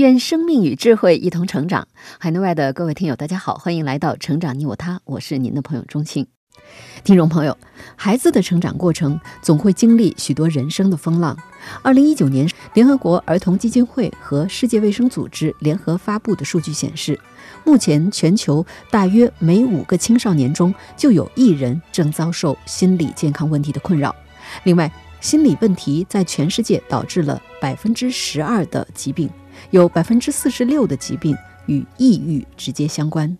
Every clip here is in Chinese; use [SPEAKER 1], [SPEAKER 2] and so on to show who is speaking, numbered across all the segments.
[SPEAKER 1] 愿生命与智慧一同成长。海内外的各位听友，大家好，欢迎来到《成长你我他》，我是您的朋友钟青。听众朋友，孩子的成长过程总会经历许多人生的风浪。二零一九年，联合国儿童基金会和世界卫生组织联合发布的数据显示，目前全球大约每五个青少年中就有一人正遭受心理健康问题的困扰。另外，心理问题在全世界导致了百分之十二的疾病，有百分之四十六的疾病与抑郁直接相关。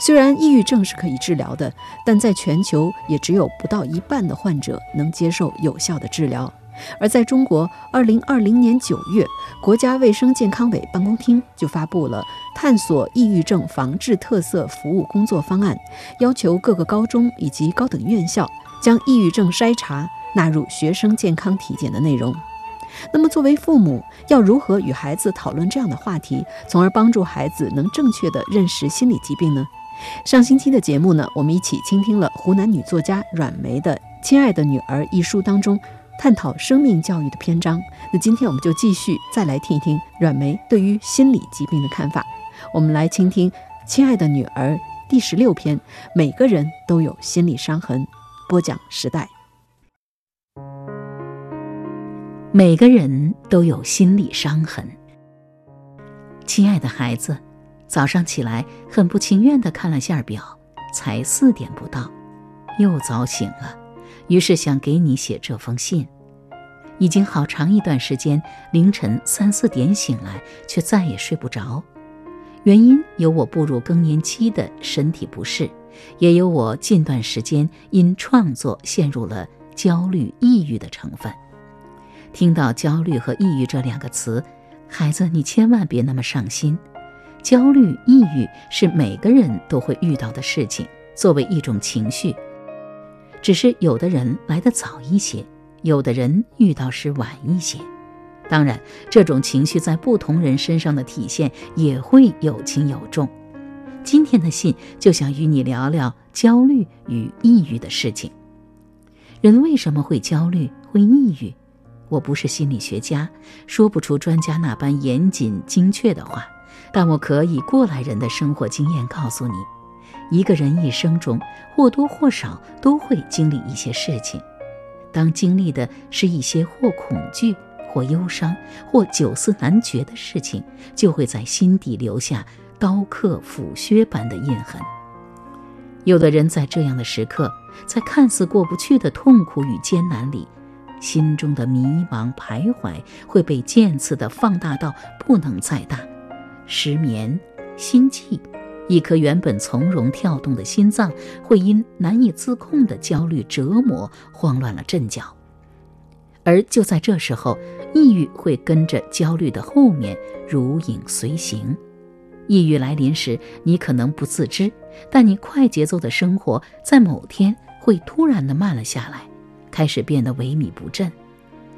[SPEAKER 1] 虽然抑郁症是可以治疗的，但在全球也只有不到一半的患者能接受有效的治疗。而在中国，二零二零年九月，国家卫生健康委办公厅就发布了《探索抑郁症防治特色服务工作方案》，要求各个高中以及高等院校将抑郁症筛查纳入学生健康体检的内容。那么，作为父母，要如何与孩子讨论这样的话题，从而帮助孩子能正确的认识心理疾病呢？上星期的节目呢，我们一起倾听了湖南女作家阮梅的《亲爱的女儿》一书当中探讨生命教育的篇章。那今天我们就继续再来听一听阮梅对于心理疾病的看法。我们来倾听《亲爱的女儿》第十六篇：每个人都有心理伤痕。播讲时代。
[SPEAKER 2] 每个人都有心理伤痕。亲爱的孩子，早上起来很不情愿地看了下表，才四点不到，又早醒了，于是想给你写这封信。已经好长一段时间，凌晨三四点醒来，却再也睡不着。原因有我步入更年期的身体不适，也有我近段时间因创作陷入了焦虑、抑郁的成分。听到焦虑和抑郁这两个词，孩子，你千万别那么上心。焦虑、抑郁是每个人都会遇到的事情，作为一种情绪，只是有的人来得早一些，有的人遇到时晚一些。当然，这种情绪在不同人身上的体现也会有轻有重。今天的信就想与你聊聊焦虑与抑郁的事情。人为什么会焦虑、会抑郁？我不是心理学家，说不出专家那般严谨精确的话，但我可以过来人的生活经验告诉你：一个人一生中或多或少都会经历一些事情。当经历的是一些或恐惧、或忧伤、或久思难决的事情，就会在心底留下刀刻斧削般的印痕。有的人在这样的时刻，在看似过不去的痛苦与艰难里。心中的迷茫徘徊会被渐次的放大到不能再大，失眠、心悸，一颗原本从容跳动的心脏会因难以自控的焦虑折磨慌乱了阵脚。而就在这时候，抑郁会跟着焦虑的后面如影随形。抑郁来临时，你可能不自知，但你快节奏的生活在某天会突然的慢了下来。开始变得萎靡不振，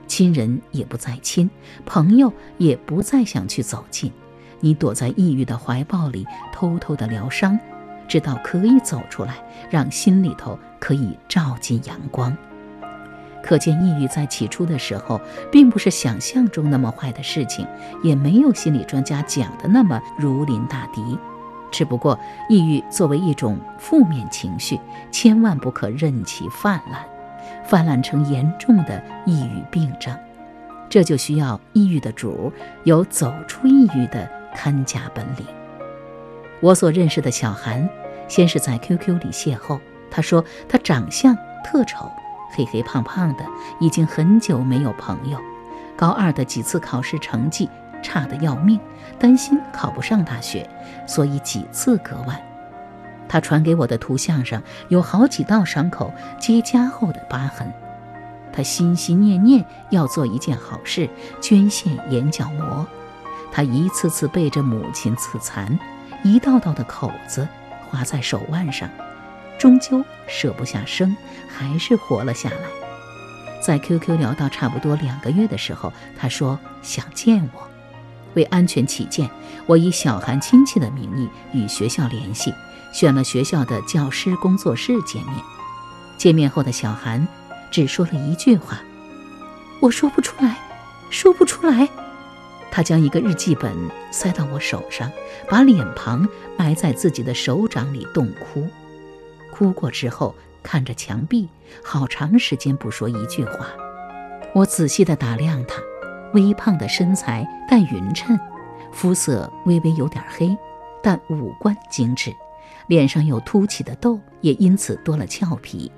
[SPEAKER 2] 亲人也不再亲，朋友也不再想去走近。你躲在抑郁的怀抱里，偷偷的疗伤，直到可以走出来，让心里头可以照进阳光。可见，抑郁在起初的时候，并不是想象中那么坏的事情，也没有心理专家讲的那么如临大敌。只不过，抑郁作为一种负面情绪，千万不可任其泛滥。泛滥成严重的抑郁病症，这就需要抑郁的主有走出抑郁的看家本领。我所认识的小韩，先是在 QQ 里邂逅，他说他长相特丑，黑黑胖胖的，已经很久没有朋友。高二的几次考试成绩差得要命，担心考不上大学，所以几次割腕。他传给我的图像上有好几道伤口结痂后的疤痕。他心心念念要做一件好事，捐献眼角膜。他一次次背着母亲刺残，一道道的口子划在手腕上，终究舍不下生，还是活了下来。在 QQ 聊到差不多两个月的时候，他说想见我。为安全起见，我以小韩亲戚的名义与学校联系，选了学校的教师工作室见面。见面后的小韩只说了一句话：“我说不出来，说不出来。”他将一个日记本塞到我手上，把脸庞埋在自己的手掌里冻哭。哭过之后，看着墙壁，好长时间不说一句话。我仔细地打量他。微胖的身材，但匀称，肤色微微有点黑，但五官精致，脸上有凸起的痘，也因此多了俏皮。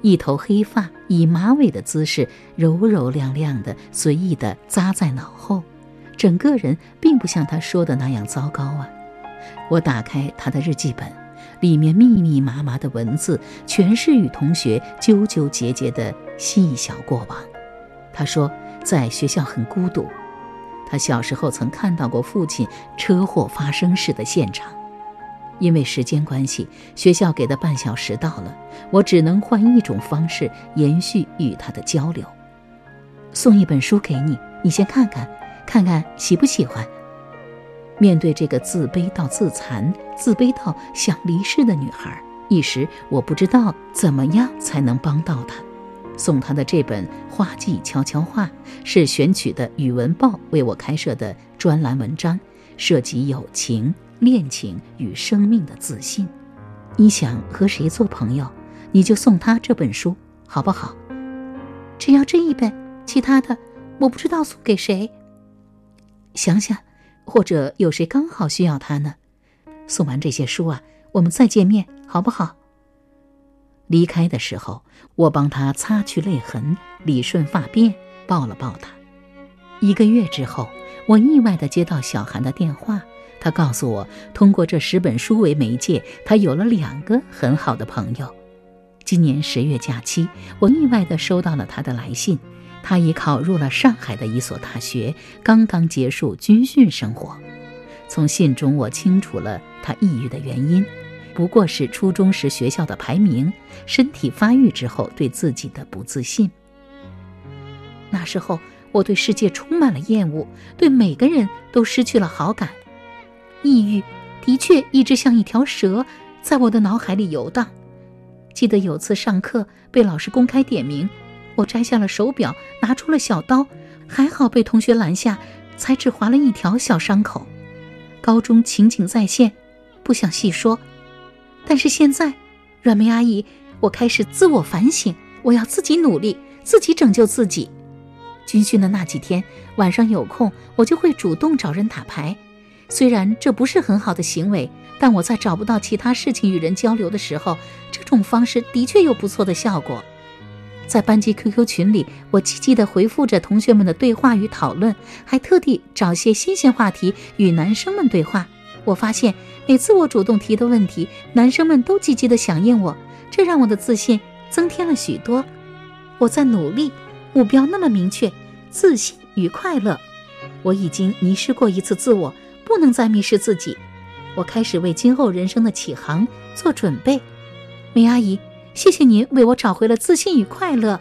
[SPEAKER 2] 一头黑发以马尾的姿势，柔柔亮亮的，随意地扎在脑后，整个人并不像他说的那样糟糕啊。我打开他的日记本，里面密密麻麻的文字，全是与同学纠纠结结的细小过往。他说。在学校很孤独，他小时候曾看到过父亲车祸发生时的现场。因为时间关系，学校给的半小时到了，我只能换一种方式延续与他的交流。送一本书给你，你先看看，看看喜不喜欢。面对这个自卑到自残、自卑到想离世的女孩，一时我不知道怎么样才能帮到她。送她的这本《花季悄悄话》是选取的语文报为我开设的专栏文章，涉及友情、恋情与生命的自信。你想和谁做朋友，你就送他这本书，好不好？
[SPEAKER 3] 只要这一本，其他的我不知道送给谁。
[SPEAKER 2] 想想，或者有谁刚好需要他呢？送完这些书啊，我们再见面，好不好？离开的时候，我帮他擦去泪痕，理顺发辫，抱了抱他。一个月之后，我意外地接到小韩的电话，他告诉我，通过这十本书为媒介，他有了两个很好的朋友。今年十月假期，我意外地收到了他的来信，他已考入了上海的一所大学，刚刚结束军训生活。从信中，我清楚了他抑郁的原因。不过是初中时学校的排名，身体发育之后对自己的不自信。
[SPEAKER 3] 那时候我对世界充满了厌恶，对每个人都失去了好感。抑郁的确一直像一条蛇在我的脑海里游荡。记得有次上课被老师公开点名，我摘下了手表，拿出了小刀，还好被同学拦下，才只划了一条小伤口。高中情景再现，不想细说。但是现在，阮梅阿姨，我开始自我反省，我要自己努力，自己拯救自己。军训的那几天，晚上有空，我就会主动找人打牌。虽然这不是很好的行为，但我在找不到其他事情与人交流的时候，这种方式的确有不错的效果。在班级 QQ 群里，我积极地回复着同学们的对话与讨论，还特地找些新鲜话题与男生们对话。我发现。每次我主动提的问题，男生们都积极的响应我，这让我的自信增添了许多。我在努力，目标那么明确，自信与快乐。我已经迷失过一次自我，不能再迷失自己。我开始为今后人生的起航做准备。梅阿姨，谢谢您为我找回了自信与快乐。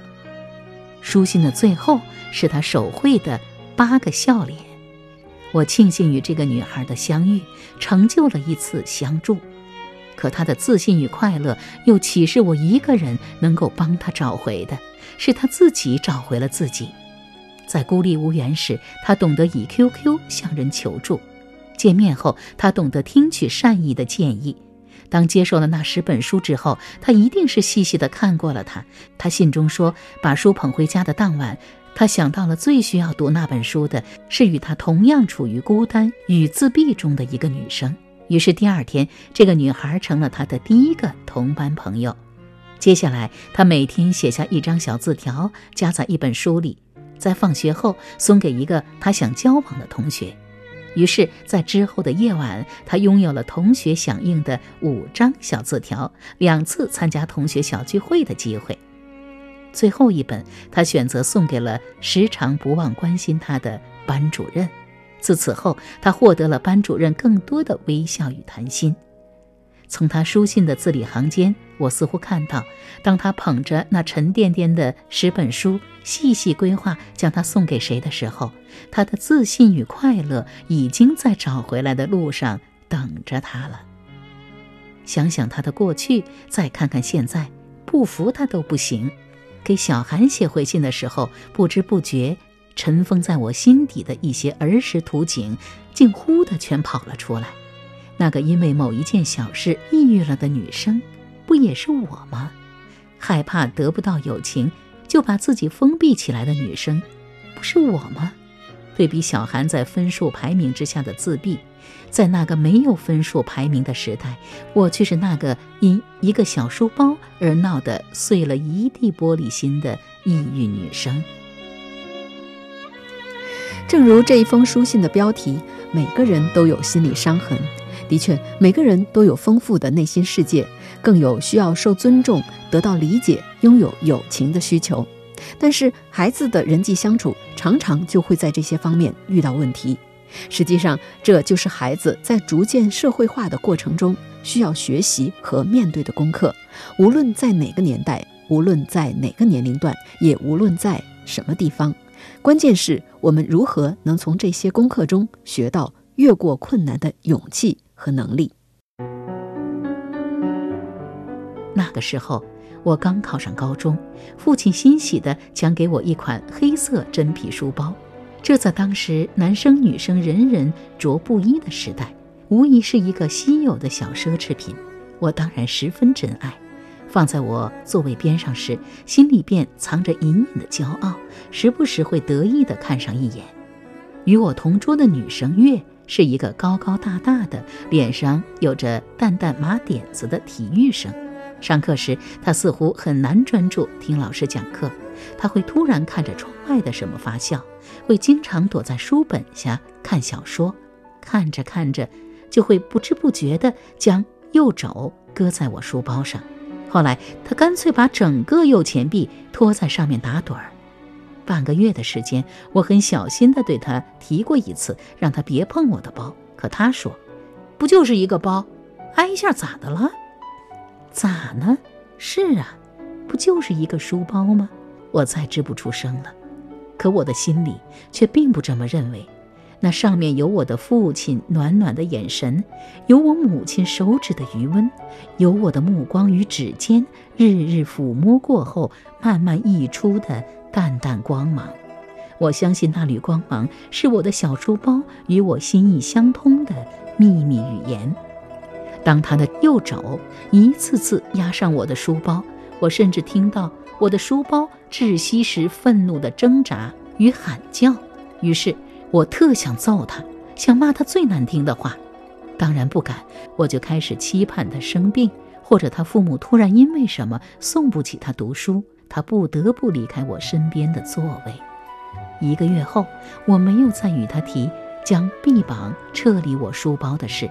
[SPEAKER 2] 书信的最后是他手绘的八个笑脸。我庆幸与这个女孩的相遇，成就了一次相助。可她的自信与快乐，又岂是我一个人能够帮她找回的？是她自己找回了自己。在孤立无援时，她懂得以 QQ 向人求助；见面后，她懂得听取善意的建议。当接受了那十本书之后，她一定是细细的看过了它。他信中说，把书捧回家的当晚。他想到了最需要读那本书的是与他同样处于孤单与自闭中的一个女生。于是第二天，这个女孩成了他的第一个同班朋友。接下来，他每天写下一张小字条，夹在一本书里，在放学后送给一个他想交往的同学。于是，在之后的夜晚，他拥有了同学响应的五张小字条，两次参加同学小聚会的机会。最后一本，他选择送给了时常不忘关心他的班主任。自此后，他获得了班主任更多的微笑与谈心。从他书信的字里行间，我似乎看到，当他捧着那沉甸甸的十本书，细细规划将它送给谁的时候，他的自信与快乐已经在找回来的路上等着他了。想想他的过去，再看看现在，不服他都不行。给小韩写回信的时候，不知不觉。尘封在我心底的一些儿时图景，竟忽的全跑了出来。那个因为某一件小事抑郁了的女生，不也是我吗？害怕得不到友情，就把自己封闭起来的女生，不是我吗？对比小韩在分数排名之下的自闭，在那个没有分数排名的时代，我却是那个因一个小书包而闹得碎了一地玻璃心的抑郁女生。
[SPEAKER 1] 正如这一封书信的标题，每个人都有心理伤痕。的确，每个人都有丰富的内心世界，更有需要受尊重、得到理解、拥有友情的需求。但是，孩子的人际相处常常就会在这些方面遇到问题。实际上，这就是孩子在逐渐社会化的过程中需要学习和面对的功课。无论在哪个年代，无论在哪个年龄段，也无论在什么地方。关键是我们如何能从这些功课中学到越过困难的勇气和能力。
[SPEAKER 2] 那个时候，我刚考上高中，父亲欣喜地奖给我一款黑色真皮书包，这在当时男生女生人人着不衣的时代，无疑是一个稀有的小奢侈品。我当然十分珍爱。放在我座位边上时，心里便藏着隐隐的骄傲，时不时会得意地看上一眼。与我同桌的女生月是一个高高大大的，脸上有着淡淡麻点子的体育生。上课时，他似乎很难专注听老师讲课，他会突然看着窗外的什么发笑，会经常躲在书本下看小说，看着看着，就会不知不觉地将右肘搁在我书包上。后来，他干脆把整个右前臂托在上面打盹儿。半个月的时间，我很小心地对他提过一次，让他别碰我的包。可他说：“不就是一个包，挨一下咋的了？咋呢？是啊，不就是一个书包吗？”我再支不出声了。可我的心里却并不这么认为。那上面有我的父亲暖暖的眼神，有我母亲手指的余温，有我的目光与指尖日日抚摸过后慢慢溢出的淡淡光芒。我相信那缕光芒是我的小书包与我心意相通的秘密语言。当他的右肘一次次压上我的书包，我甚至听到我的书包窒息时愤怒的挣扎与喊叫。于是。我特想揍他，想骂他最难听的话，当然不敢。我就开始期盼他生病，或者他父母突然因为什么送不起他读书，他不得不离开我身边的座位。一个月后，我没有再与他提将臂膀撤离我书包的事。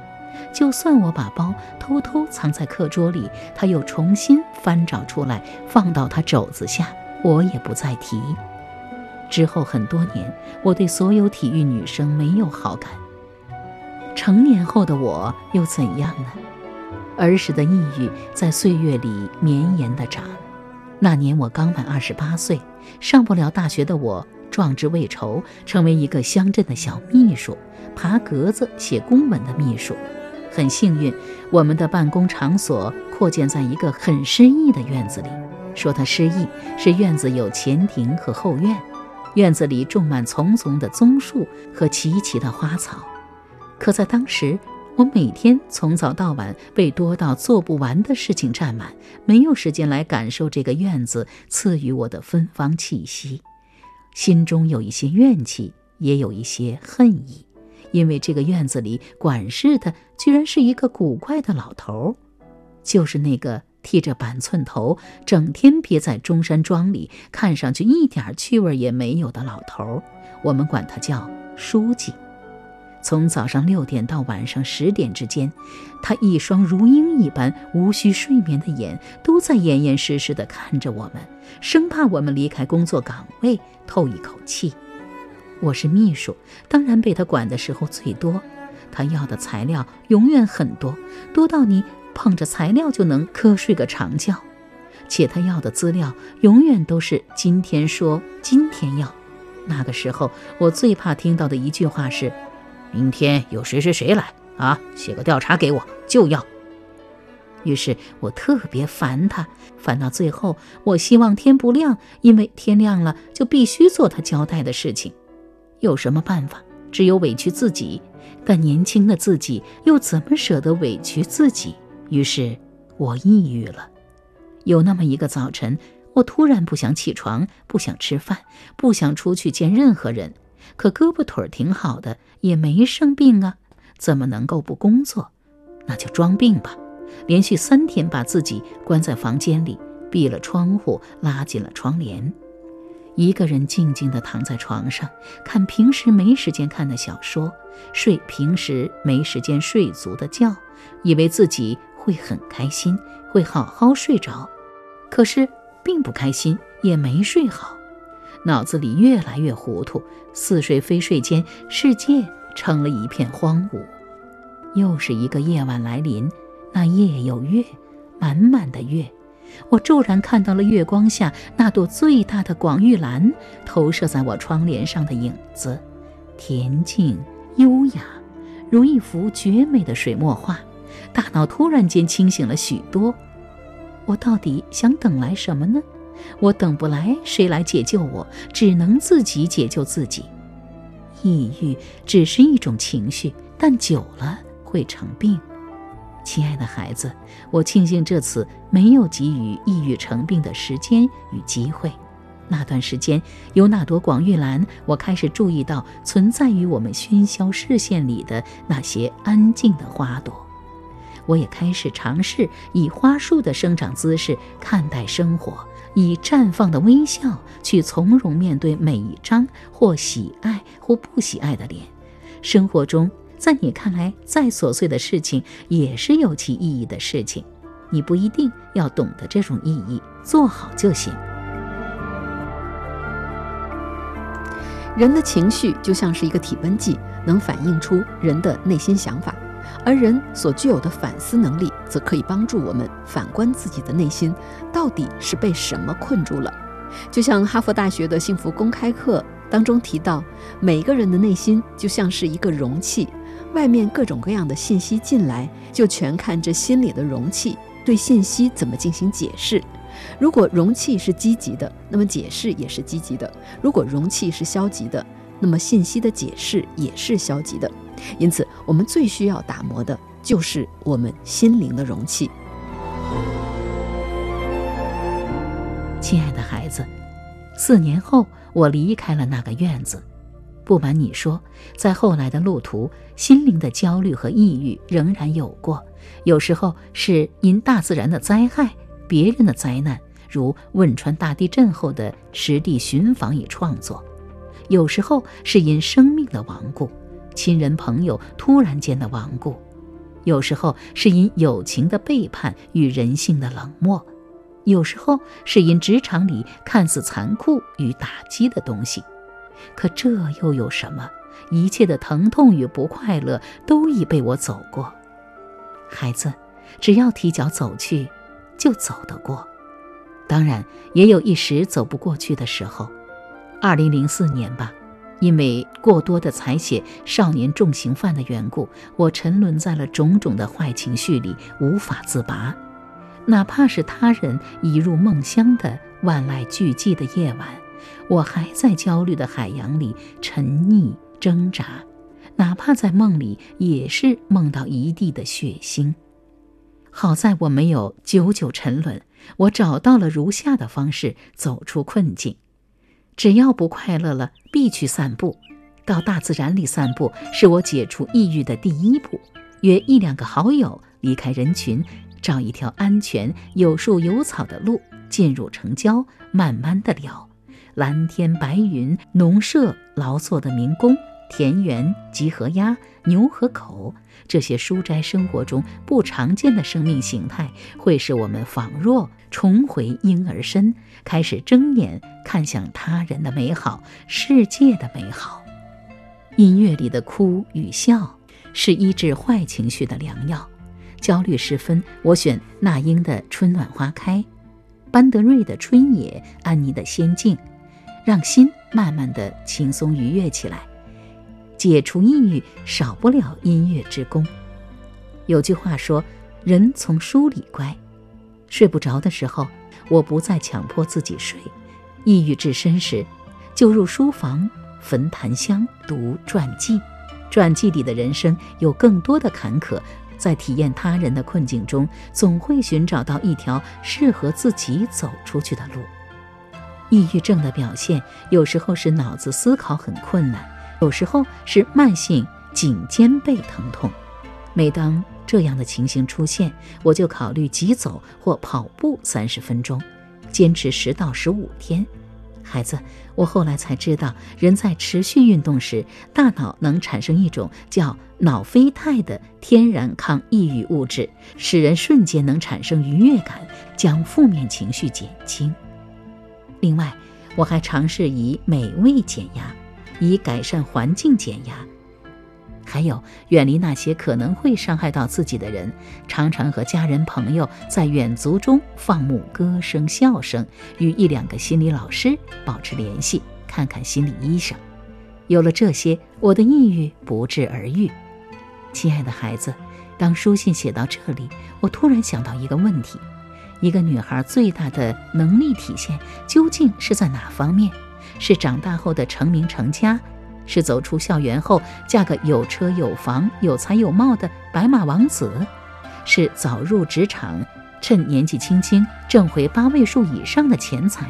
[SPEAKER 2] 就算我把包偷偷藏在课桌里，他又重新翻找出来放到他肘子下，我也不再提。之后很多年，我对所有体育女生没有好感。成年后的我又怎样呢？儿时的抑郁在岁月里绵延的长。那年我刚满二十八岁，上不了大学的我壮志未酬，成为一个乡镇的小秘书，爬格子写公文的秘书。很幸运，我们的办公场所扩建在一个很诗意的院子里。说它诗意，是院子有前庭和后院。院子里种满丛丛的棕树和齐齐的花草，可在当时，我每天从早到晚被多到做不完的事情占满，没有时间来感受这个院子赐予我的芬芳气息，心中有一些怨气，也有一些恨意，因为这个院子里管事的居然是一个古怪的老头，就是那个。剃着板寸头，整天憋在中山庄里，看上去一点趣味也没有的老头，我们管他叫书记。从早上六点到晚上十点之间，他一双如鹰一般无需睡眠的眼都在严严实实地看着我们，生怕我们离开工作岗位透一口气。我是秘书，当然被他管的时候最多。他要的材料永远很多，多到你捧着材料就能瞌睡个长觉。且他要的资料永远都是今天说，今天要。那个时候，我最怕听到的一句话是：“明天有谁谁谁来啊？写个调查给我，就要。”于是我特别烦他，烦到最后，我希望天不亮，因为天亮了就必须做他交代的事情。有什么办法？只有委屈自己。但年轻的自己又怎么舍得委屈自己？于是，我抑郁了。有那么一个早晨，我突然不想起床，不想吃饭，不想出去见任何人。可胳膊腿儿挺好的，也没生病啊，怎么能够不工作？那就装病吧。连续三天把自己关在房间里，闭了窗户，拉紧了窗帘，一个人静静地躺在床上，看平时没时间看的小说，睡平时没时间睡足的觉，以为自己会很开心，会好好睡着，可是并不开心，也没睡好，脑子里越来越糊涂，似睡非睡间，世界成了一片荒芜。又是一个夜晚来临。那夜有月，满满的月，我骤然看到了月光下那朵最大的广玉兰投射在我窗帘上的影子，恬静优雅，如一幅绝美的水墨画。大脑突然间清醒了许多。我到底想等来什么呢？我等不来谁来解救我，只能自己解救自己。抑郁只是一种情绪，但久了会成病。亲爱的孩子，我庆幸这次没有给予抑郁成病的时间与机会。那段时间，有那朵广玉兰，我开始注意到存在于我们喧嚣视线里的那些安静的花朵。我也开始尝试以花束的生长姿势看待生活，以绽放的微笑去从容面对每一张或喜爱或不喜爱的脸。生活中。在你看来，再琐碎的事情也是有其意义的事情。你不一定要懂得这种意义，做好就行。
[SPEAKER 1] 人的情绪就像是一个体温计，能反映出人的内心想法，而人所具有的反思能力，则可以帮助我们反观自己的内心到底是被什么困住了。就像哈佛大学的幸福公开课当中提到，每个人的内心就像是一个容器。外面各种各样的信息进来，就全看这心里的容器对信息怎么进行解释。如果容器是积极的，那么解释也是积极的；如果容器是消极的，那么信息的解释也是消极的。因此，我们最需要打磨的就是我们心灵的容器。
[SPEAKER 2] 亲爱的孩子，四年后，我离开了那个院子。不瞒你说，在后来的路途，心灵的焦虑和抑郁仍然有过。有时候是因大自然的灾害、别人的灾难，如汶川大地震后的实地寻访与创作；有时候是因生命的亡故，亲人朋友突然间的亡故；有时候是因友情的背叛与人性的冷漠；有时候是因职场里看似残酷与打击的东西。可这又有什么？一切的疼痛与不快乐都已被我走过。孩子，只要提脚走去，就走得过。当然，也有一时走不过去的时候。二零零四年吧，因为过多的采写少年重刑犯的缘故，我沉沦在了种种的坏情绪里，无法自拔。哪怕是他人已入梦乡的万籁俱寂的夜晚。我还在焦虑的海洋里沉溺挣扎，哪怕在梦里，也是梦到一地的血腥。好在我没有久久沉沦，我找到了如下的方式走出困境：只要不快乐了，必去散步。到大自然里散步，是我解除抑郁的第一步。约一两个好友，离开人群，找一条安全、有树有草的路，进入城郊，慢慢的聊。蓝天白云，农舍劳作的民工，田园集合鸭，牛和狗，这些书斋生活中不常见的生命形态，会使我们仿若重回婴儿身，开始睁眼看向他人的美好，世界的美好。音乐里的哭与笑是医治坏情绪的良药。焦虑时分，我选那英的《春暖花开》，班德瑞的《春野》，安妮的《仙境》，让心慢慢的轻松愉悦起来。解除抑郁少不了音乐之功。有句话说：“人从书里乖。”睡不着的时候，我不再强迫自己睡；抑郁至深时，就入书房焚檀香，读传记。传记里的人生有更多的坎坷，在体验他人的困境中，总会寻找到一条适合自己走出去的路。抑郁症的表现，有时候是脑子思考很困难，有时候是慢性颈肩背疼痛。每当这样的情形出现，我就考虑急走或跑步三十分钟，坚持十到十五天。孩子，我后来才知道，人在持续运动时，大脑能产生一种叫脑啡肽的天然抗抑郁物质，使人瞬间能产生愉悦感，将负面情绪减轻。另外，我还尝试以美味减压，以改善环境减压。还有远离那些可能会伤害到自己的人，常常和家人朋友在远足中放牧歌声笑声，与一两个心理老师保持联系，看看心理医生。有了这些，我的抑郁不治而愈。亲爱的孩子，当书信写到这里，我突然想到一个问题：一个女孩最大的能力体现究竟是在哪方面？是长大后的成名成家？是走出校园后嫁个有车有房有才有貌的白马王子，是早入职场，趁年纪轻轻挣回八位数以上的钱财，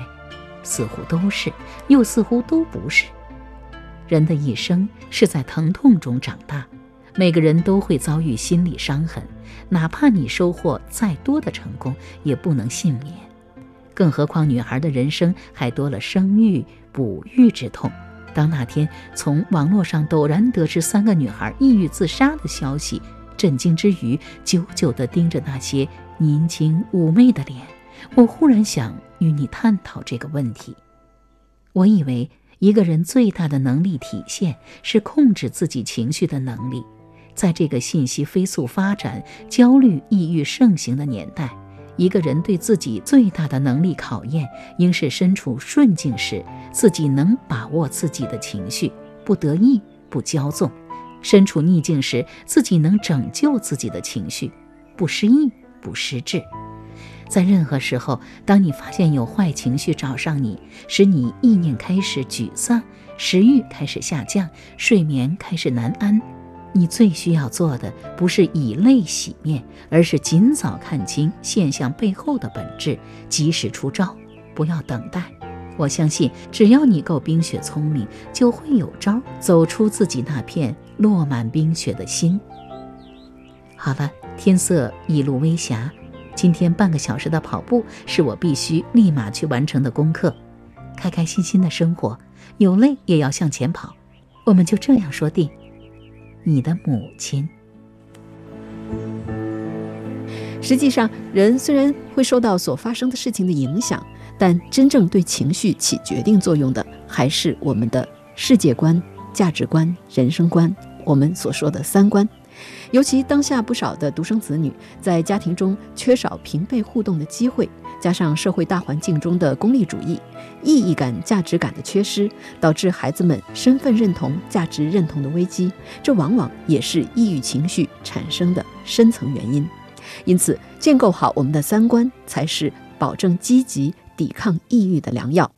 [SPEAKER 2] 似乎都是，又似乎都不是。人的一生是在疼痛中长大，每个人都会遭遇心理伤痕，哪怕你收获再多的成功，也不能幸免。更何况女孩的人生还多了生育、哺育之痛。当那天从网络上陡然得知三个女孩抑郁自杀的消息，震惊之余，久久地盯着那些年轻妩媚的脸，我忽然想与你探讨这个问题。我以为一个人最大的能力体现是控制自己情绪的能力，在这个信息飞速发展、焦虑、抑郁盛行的年代。一个人对自己最大的能力考验，应是身处顺境时，自己能把握自己的情绪，不得意不骄纵；身处逆境时，自己能拯救自己的情绪，不失意不失志。在任何时候，当你发现有坏情绪找上你，使你意念开始沮丧，食欲开始下降，睡眠开始难安。你最需要做的不是以泪洗面，而是尽早看清现象背后的本质，及时出招，不要等待。我相信，只要你够冰雪聪明，就会有招走出自己那片落满冰雪的心。好了，天色一路微霞，今天半个小时的跑步是我必须立马去完成的功课。开开心心的生活，有累也要向前跑。我们就这样说定。你的母亲。
[SPEAKER 1] 实际上，人虽然会受到所发生的事情的影响，但真正对情绪起决定作用的，还是我们的世界观、价值观、人生观，我们所说的三观。尤其当下不少的独生子女，在家庭中缺少平辈互动的机会。加上社会大环境中的功利主义、意义感、价值感的缺失，导致孩子们身份认同、价值认同的危机，这往往也是抑郁情绪产生的深层原因。因此，建构好我们的三观，才是保证积极抵抗抑郁的良药。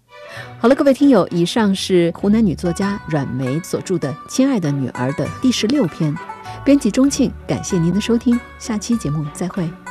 [SPEAKER 1] 好了，各位听友，以上是湖南女作家阮梅所著的《亲爱的女儿》的第十六篇，编辑钟庆，感谢您的收听，下期节目再会。